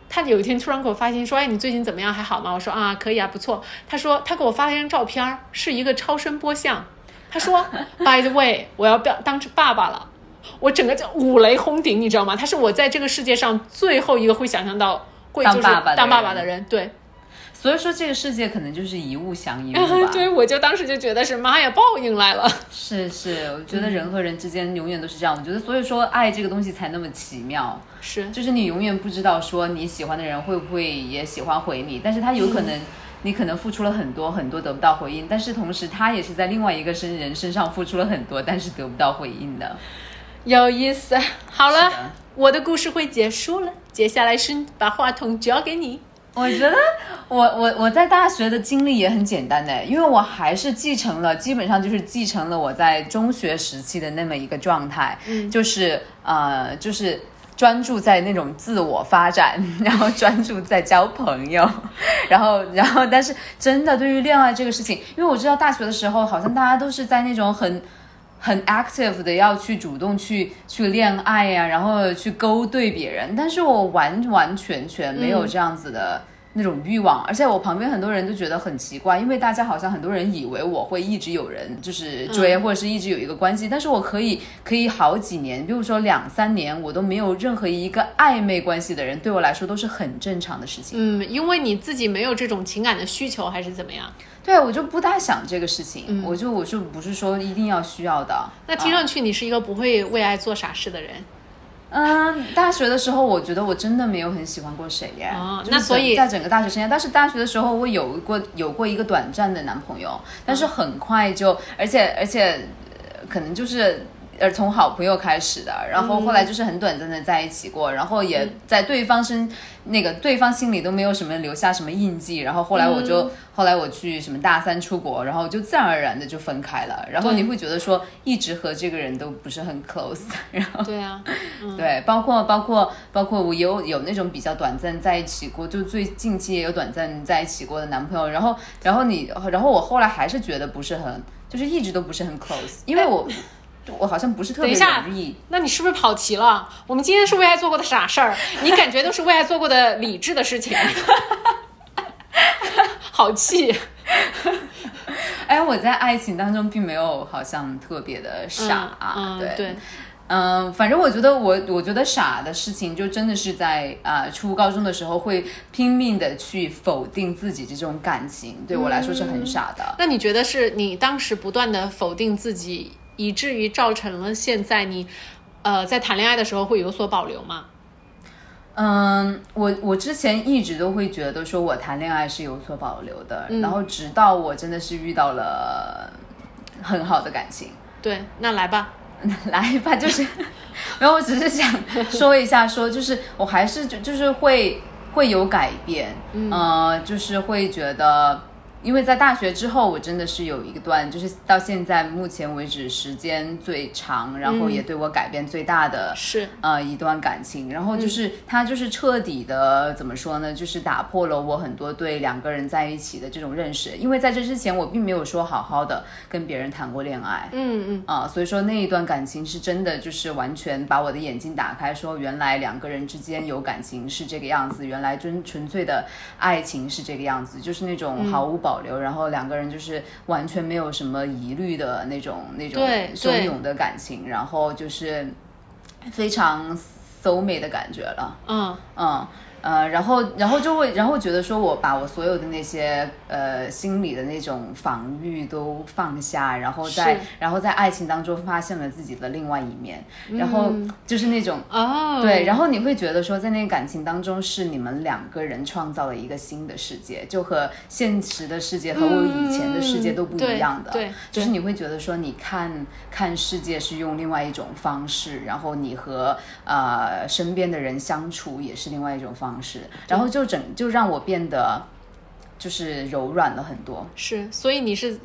他有一天突然给我发信息说：“哎，你最近怎么样？还好吗？”我说：“啊，可以啊，不错。”他说他给我发了一张照片，是一个超声波像。他说：“By the way，我要当当爸爸了。”我整个就五雷轰顶，你知道吗？他是我在这个世界上最后一个会想象到会就是当爸爸的当爸爸的人，对。所以说，这个世界可能就是一物降一物吧。对，我就当时就觉得是妈呀，报应来了。是是，我觉得人和人之间永远都是这样。我觉得，所以说爱这个东西才那么奇妙，是，就是你永远不知道说你喜欢的人会不会也喜欢回你，但是他有可能。你可能付出了很多很多得不到回应，但是同时他也是在另外一个身人身上付出了很多，但是得不到回应的。有意思。好了的，我的故事会结束了，接下来是把话筒交给你。我觉得我我我在大学的经历也很简单的，因为我还是继承了，基本上就是继承了我在中学时期的那么一个状态，嗯就是呃就是。专注在那种自我发展，然后专注在交朋友，然后然后，但是真的对于恋爱这个事情，因为我知道大学的时候，好像大家都是在那种很很 active 的要去主动去去恋爱呀、然后去勾兑别人，但是我完完全全没有这样子的那种欲望，而且我旁边很多人都觉得很奇怪，因为大家好像很多人以为我会一直有人就是追，或者是一直有一个关系，但是我可以可以好几年，比如说两三年，我都没有任何一个暧昧关系的人，对我来说都是很正常的事情。嗯，因为你自己没有这种情感的需求，还是怎么样？对，我就不大想这个事情，我就我就不是说一定要需要的。那听上去你是一个不会为爱做傻事的人。嗯，大学的时候，我觉得我真的没有很喜欢过谁耶。哦那所以在整个大学生涯，但是大学的时候我有过有过一个短暂的男朋友，但是很快就，而且而且呃可能就是。呃，从好朋友开始的，然后后来就是很短暂的在一起过，然后也在对方身那个对方心里都没有什么留下什么印记，然后后来我就、后来我去什么大三出国，然后就自然而然的就分开了，然后你会觉得说一直和这个人都不是很 close，然后对啊，对，包括包括包括我有有那种比较短暂在一起过，就最近期也有短暂在一起过的男朋友，然后然后你然后我后来还是觉得不是很，就是一直都不是很 close，因为我我好像不是特别容易，那你是不是跑题了？我们今天是为爱做过的傻事儿，你感觉都是为爱做过的理智的事情，好气。哎，我在爱情当中并没有好像特别的傻，嗯嗯对。对嗯，反正我觉得我我觉得傻的事情，就真的是在啊、初高中的时候会拼命的去否定自己这种感情，对我来说是很傻的。那你觉得是你当时不断的否定自己，以至于造成了现在你，呃，在谈恋爱的时候会有所保留吗？嗯，我我之前一直都会觉得说我谈恋爱是有所保留的，嗯然后直到我真的是遇到了很好的感情，对，那来吧。来吧，就是，然后我只是想说一下说就是我还是就就是会会有改变，嗯、呃，就是会觉得。因为在大学之后，我真的是有一段，就是到现在目前为止时间最长，然后也对我改变最大的是。呃一段感情，然后就是它就是彻底的怎么说呢，就是打破了我很多对两个人在一起的这种认识，因为在这之前我并没有说好好的跟别人谈过恋爱，嗯嗯，啊，所以说那一段感情是真的，就是完全把我的眼睛打开，说原来两个人之间有感情是这个样子，原来真纯粹的爱情是这个样子，就是那种毫无保留，然后两个人就是完全没有什么疑虑的那种那种汹涌的感情，然后就是非常 soul mate 的感觉了。嗯嗯，呃，然后然后就会，然后觉得说我把我所有的那些呃心里的那种防御都放下，然后在然后在爱情当中发现了自己的另外一面，然后就是那种。哦，对，然后你会觉得说，在那个感情当中，是你们两个人创造了一个新的世界，就和现实的世界和我以前的世界都不一样的。嗯对对就是你会觉得说，你看看世界是用另外一种方式，然后你和呃身边的人相处也是另外一种方式，然后就整就让我变得就是柔软了很多。是，所以你是。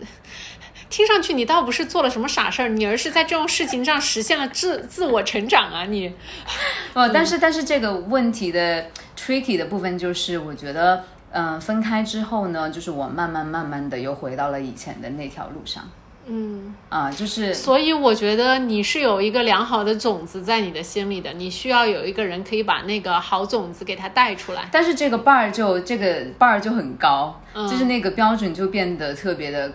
听上去你倒不是做了什么傻事儿，你而是在这种事情上实现了自自我成长啊！你，呃，但是但是这个问题的 tricky 的部分就是，我觉得，嗯、分开之后呢，就是我慢慢慢慢的又回到了以前的那条路上。嗯，啊、就是所以我觉得你是有一个良好的种子在你的心里的，你需要有一个人可以把那个好种子给它带出来。但是这个 bar 就这个 bar 就很高，嗯就是那个标准就变得特别的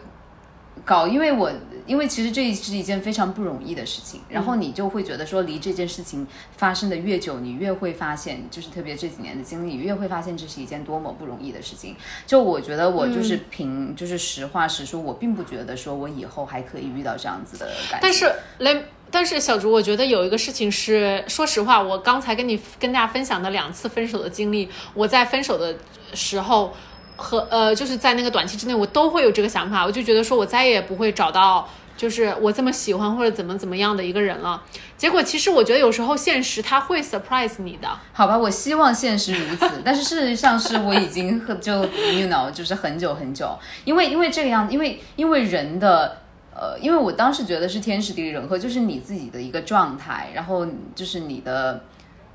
高，因为我因为其实这是一件非常不容易的事情，然后你就会觉得说，离这件事情发生的越久，你越会发现，就是特别这几年的经历，你越会发现这是一件多么不容易的事情。就我觉得我就是凭、就是实话实说，我并不觉得说我以后还可以遇到这样子的感情。但是雷，但是小竹，我觉得有一个事情是，说实话，我刚才跟你跟大家分享的两次分手的经历，我在分手的时候和呃，就是在那个短期之内，我都会有这个想法，我就觉得说我再也不会找到。就是我这么喜欢或者怎么怎么样的一个人了，结果其实我觉得有时候现实它会 surprise 你的，好吧，我希望现实如此，但是事实上是我已经很就 you know 就是很久很久，因为因为这个样子，因为因为人的。呃，因为我当时觉得是天时地利人和，就是你自己的一个状态，然后就是你的，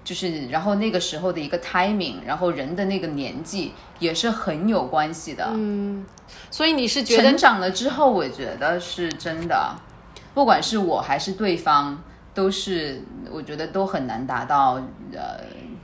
就是然后那个时候的一个 timing，然后人的那个年纪也是很有关系的。嗯，所以你是觉得成长了之后，我觉得是真的，不管是我还是对方，都是我觉得都很难达到呃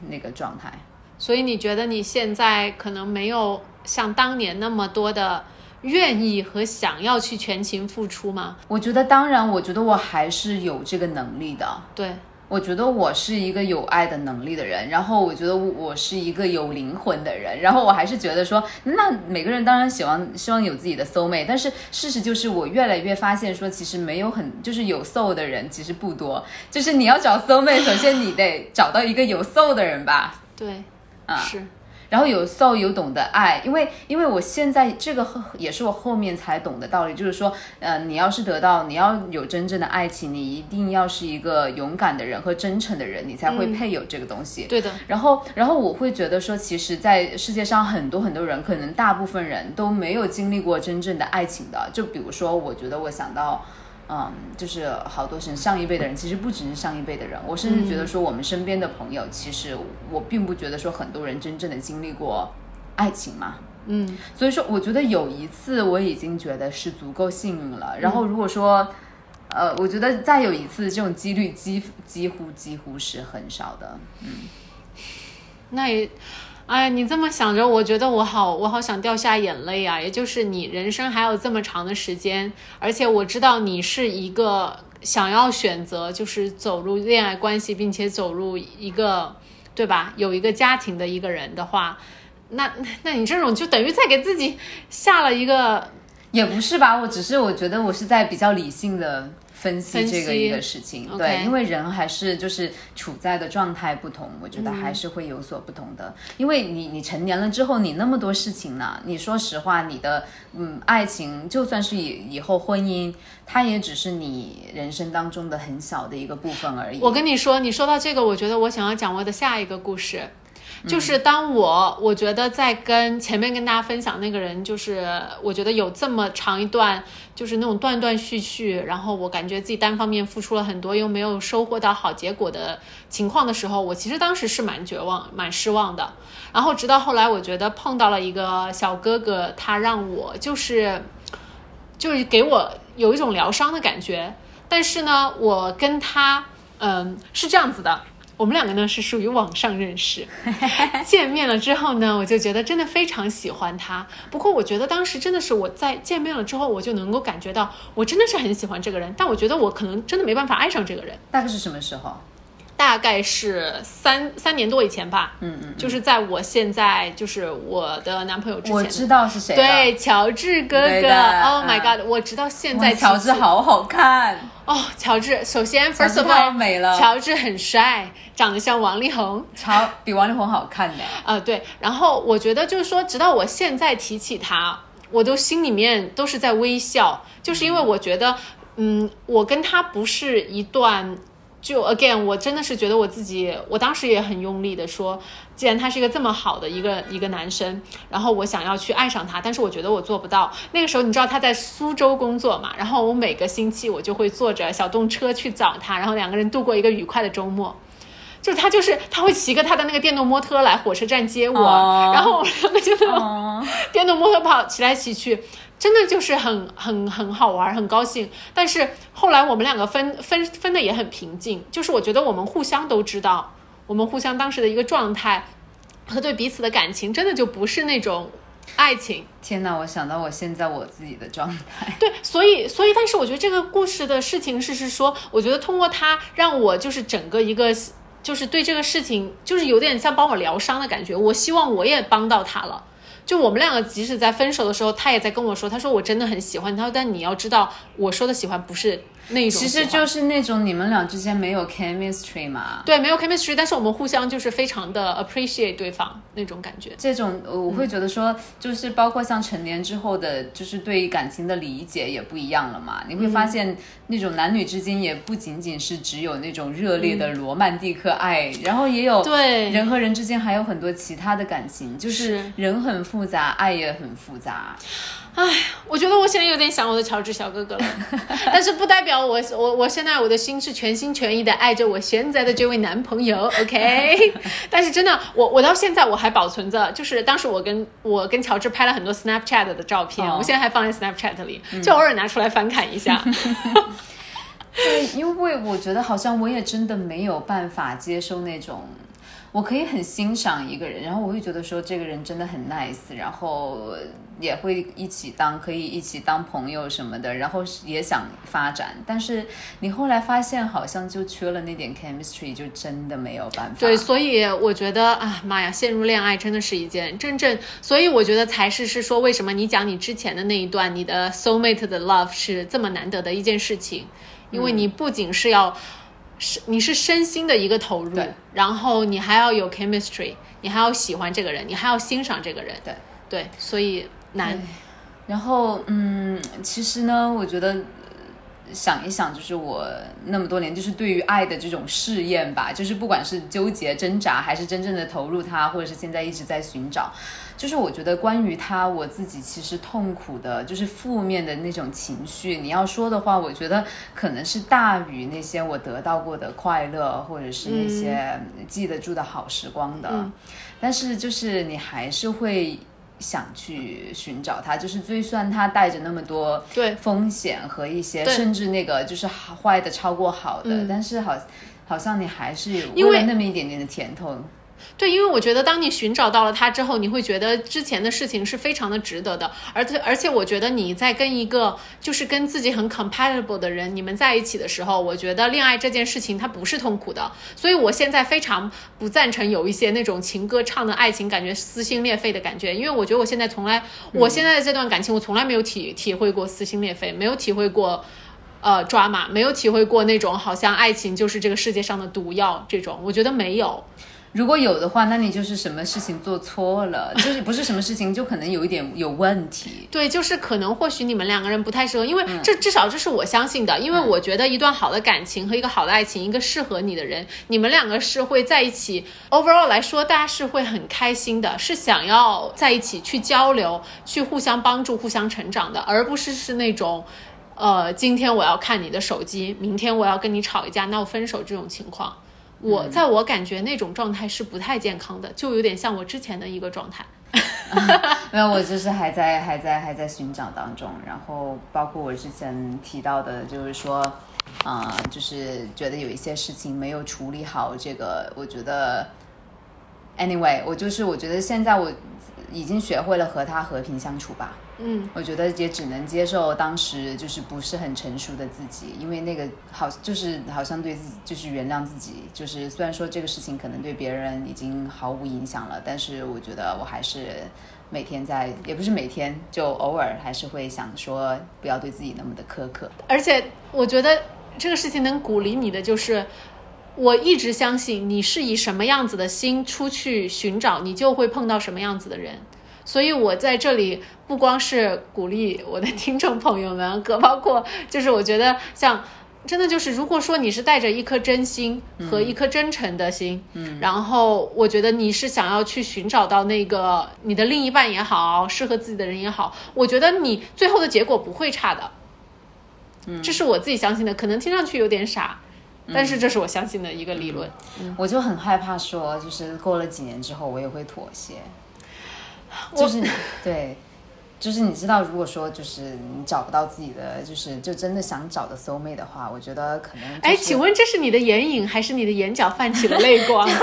那个状态。所以你觉得你现在可能没有像当年那么多的愿意和想要去全情付出吗？我觉得当然，我觉得我还是有这个能力的。对，我觉得我是一个有爱的能力的人，然后我觉得我是一个有灵魂的人，然后我还是觉得说，那每个人当然希望希望有自己的 soul mate，但是事实就是我越来越发现说，其实没有很就是有 soul 的人其实不多，就是你要找 soul mate，首先你得找到一个有 soul 的人吧，对，啊。是，然后有 soul 有懂得爱，因为因为我现在这个也是我后面才懂的道理，就是说，呃，你要是得到你要有真正的爱情，你一定要是一个勇敢的人和真诚的人，你才会配有这个东西。对的，然后，然后我会觉得说，其实，在世界上很多很多人，可能大部分人都没有经历过真正的爱情的。就比如说，我觉得我想到，嗯，就是好多是上一辈的人，其实不只是上一辈的人，我甚至觉得说，我们身边的朋友，其实我并不觉得说很多人真正的经历过爱情嘛。嗯，所以说，我觉得有一次我已经觉得是足够幸运了。然后如果说，呃，我觉得再有一次这种几率几几乎几乎是很少的。嗯那也。哎，你这么想着，我觉得我好，我好想掉下眼泪啊！也就是你人生还有这么长的时间，而且我知道你是一个想要选择就是走入恋爱关系，并且走入一个对吧，有一个家庭的一个人的话，那那你这种就等于在给自己下了一个也不是吧，我只是我觉得我是在比较理性的分析这个一个事情对，因为人还是就是处在的状态不同，我觉得还是会有所不同的。因为你你成年了之后，你那么多事情呢，你说实话，你的嗯爱情，就算是以以后婚姻，它也只是你人生当中的很小的一个部分而已。我跟你说，你说到这个，我觉得我想要讲我的下一个故事，就是当我我觉得在跟前面跟大家分享那个人，就是我觉得有这么长一段，就是那种断断续续，然后我感觉自己单方面付出了很多，又没有收获到好结果的情况的时候，我其实当时是蛮绝望、蛮失望的。然后直到后来，我觉得碰到了一个小哥哥，他让我就是就是给我有一种疗伤的感觉。但是呢，我跟他嗯是这样子的。我们两个呢是属于网上认识，见面了之后呢，我就觉得真的非常喜欢他。不过我觉得当时真的是我在见面了之后，我就能够感觉到我真的是很喜欢这个人，但我觉得我可能真的没办法爱上这个人。大概是什么时候？大概是三三年多以前吧，嗯嗯，就是在我现在就是我的男朋友之前。的，我知道是谁。对，乔治哥哥，Oh my 嗯。God，我直到现，在乔治好好看，哦，乔治，首先 first of all，美了。乔治很帅，长得像王力宏，超比王力宏好看呢。啊，对，然后我觉得就是说，直到我现在提起他，我都心里面都是在微笑，就是因为我觉得，嗯，我跟他不是一段。就 again，我真的是觉得我自己，我当时也很用力的说，既然他是一个这么好的一个一个男生，然后我想要去爱上他，但是我觉得我做不到。那个时候你知道他在苏州工作嘛，然后我每个星期我就会坐着小动车去找他，然后两个人度过一个愉快的周末。就是他，就是他会骑个他的那个电动摩托来火车站接我，哦然后我们两个就那种哦，电动摩托跑骑来骑去，真的就是很很很好玩，很高兴。但是后来我们两个分分分的也很平静，就是我觉得我们互相都知道，我们互相当时的一个状态和对彼此的感情，真的就不是那种爱情。天哪！我想到我现在我自己的状态，对，所以所以，但是我觉得这个故事的事情是是说，我觉得通过它让我就是整个一个。就是对这个事情，就是有点像帮我疗伤的感觉。我希望我也帮到他了。就我们两个，即使在分手的时候，他也在跟我说，他说我真的很喜欢他，说但你要知道，我说的喜欢不是那种，其实就是那种你们俩之间没有 chemistry 嘛。对没有 chemistry，但是我们互相就是非常的 appreciate 对方那种感觉。这种呃我会觉得说，就是包括像成年之后的，就是对感情的理解也不一样了嘛。你会发现，那种男女之间也不仅仅是只有那种热烈的罗曼蒂克爱，然后也有对人和人之间还有很多其他的感情，就是是人很复杂，爱也很复杂。我觉得我现在有点想我的乔治小哥哥了，但是不代表我我我现在我的心是全心全意的爱着我现在的这位男朋友，OK？但是真的，我我到现在我还保存着，就是当时我跟我跟乔治拍了很多 Snapchat 的照片，哦我现在还放在 Snapchat 里，就偶尔拿出来翻看一下。对，因为我觉得好像我也真的没有办法接受那种，我可以很欣赏一个人，然后我会觉得说这个人真的很 nice，然后也会一起当可以一起当朋友什么的，然后也想发展，但是你后来发现好像就缺了那点 chemistry，就真的没有办法。对，所以我觉得啊，妈呀，陷入恋爱真的是一件真正，所以我觉得才是是说，为什么你讲你之前的那一段，你的 soul mate 的 love 是这么难得的一件事情，因为你不仅是要。是，你是身心的一个投入对，然后你还要有 chemistry，你还要喜欢这个人，你还要欣赏这个人，对对，所以难。然后，嗯，其实呢，我觉得呃想一想，就是我那么多年，就是对于爱的这种试验吧，就是不管是纠结、挣扎，还是真正的投入它，或者是现在一直在寻找，就是我觉得关于他，我自己其实痛苦的，就是负面的那种情绪。你要说的话，我觉得可能是大于那些我得到过的快乐，或者是那些记得住的好时光的。嗯但是就是你还是会想去寻找他，就是就算他带着那么多对风险和一些甚至那个就是好坏的超过好的，嗯但是好好像你还是因为为了那么一点点的甜头。对，因为我觉得当你寻找到了他之后，你会觉得之前的事情是非常的值得的，而且而且我觉得你在跟一个就是跟自己很 compatible 的人，你们在一起的时候，我觉得恋爱这件事情它不是痛苦的，所以我现在非常不赞成有一些那种情歌唱的爱情感觉撕心裂肺的感觉，因为我觉得我现在从来，我现在的这段感情我从来没有体体会过撕心裂肺，没有体会过。呃，抓马没有体会过那种好像爱情就是这个世界上的毒药这种，我觉得没有。如果有的话，那你就是什么事情做错了，就是不是什么事情，就可能有一点有问题。对，就是可能或许你们两个人不太适合，因为这至少这是我相信的，因为我觉得一段好的感情和一个好的爱情，一个适合你的人，你们两个是会在一起。overall 来说，大家是会很开心的，是想要在一起去交流，去互相帮助、互相成长的，而不是是那种。呃，今天我要看你的手机，明天我要跟你吵一架闹分手这种情况，我在我感觉那种状态是不太健康的，就有点像我之前的一个状态。没有，我就是还在还在还在寻找当中，然后包括我之前提到的，就是说，啊、就是觉得有一些事情没有处理好，这个我觉得，anyway，我就是我觉得现在我已经学会了和他和平相处吧。嗯，我觉得也只能接受当时就是不是很成熟的自己，因为那个好就是好像对自己就是原谅自己，就是虽然说这个事情可能对别人已经毫无影响了，但是我觉得我还是每天在，也不是每天，就偶尔还是会想说不要对自己那么的苛刻。而且我觉得这个事情能鼓励你的就是。我一直相信你是以什么样子的心出去寻找，你就会碰到什么样子的人。所以我在这里不光是鼓励我的听众朋友们，可包括就是我觉得像真的就是，如果说你是带着一颗真心和一颗真诚的心，嗯，然后我觉得你是想要去寻找到那个你的另一半也好，适合自己的人也好，我觉得你最后的结果不会差的。嗯，这是我自己相信的，可能听上去有点傻，但是这是我相信的一个理论。我就很害怕说，就是过了几年之后我也会妥协，我就是对。就是你知道，如果说就是你找不到自己的，就是就真的想找的 soul mate 的话，我觉得可能、就是。哎，请问这是你的眼影，还是你的眼角泛起了泪光？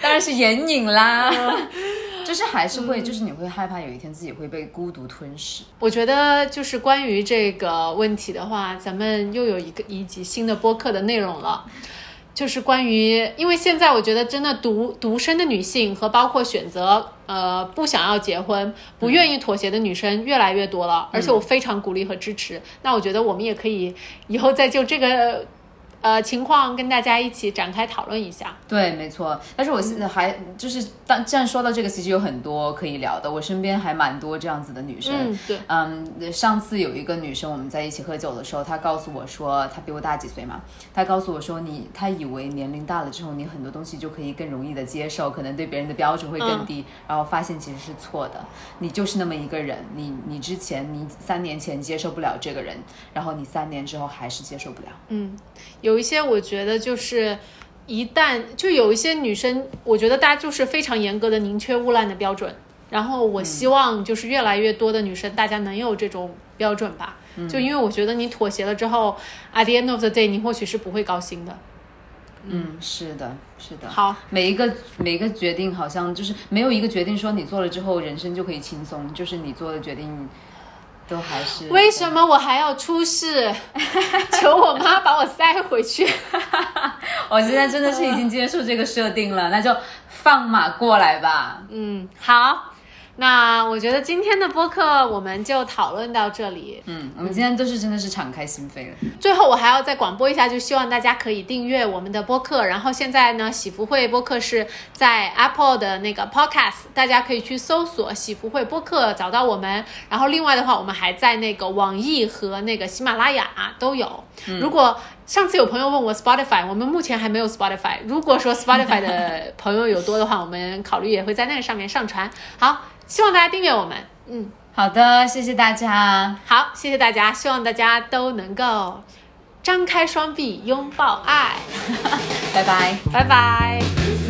当然是眼影啦，就是还是会，就是你会害怕有一天自己会被孤独吞噬。我觉得就是关于这个问题的话，咱们又有一个一集新的播客的内容了。就是关于，因为现在我觉得真的独独身的女性和包括选择呃不想要结婚、不愿意妥协的女生越来越多了，而且我非常鼓励和支持。那我觉得我们也可以以后再就这个呃情况跟大家一起展开讨论一下。对，没错。但是我现在还就是当既然说到这个，其实有很多可以聊的。我身边还蛮多这样子的女生。嗯，对，嗯，上次有一个女生，我们在一起喝酒的时候，她告诉我说，她比我大几岁嘛，她告诉我说你，她以为年龄大了之后，你很多东西就可以更容易的接受，可能对别人的标准会更低，然后发现其实是错的，你就是那么一个人，你你之前你三年前接受不了这个人，然后你三年之后还是接受不了。嗯，有一些我觉得就是。一旦就有一些女生，我觉得大家就是非常严格的宁缺毋滥的标准，然后我希望就是越来越多的女生，大家能有这种标准吧。就因为我觉得你妥协了之后，at the end of the day，你或许是不会高兴的。嗯，是的，是的。好，每一个每一个决定好像就是没有一个决定说你做了之后人生就可以轻松，就是你做的决定都还是为什么我还要出事？求我妈把我塞回去。我现在真的是已经接受这个设定了，那就放马过来吧。嗯，好，那我觉得今天的播客我们就讨论到这里。嗯，我们今天都是真的是敞开心扉了。最后，我还要再广播一下，就希望大家可以订阅我们的播客。然后现在呢，喜福会播客是在 Apple 的那个 Podcast，大家可以去搜索“喜福会播客”找到我们。然后另外的话，我们还在那个网易和那个喜马拉雅都有。如果上次有朋友问我 Spotify，我们目前还没有 Spotify。如果说 Spotify 的朋友有多的话，我们考虑也会在那个上面上传。好，希望大家订阅我们。嗯，好的，谢谢大家。好，谢谢大家，希望大家都能够张开双臂拥抱爱，拜拜。拜拜。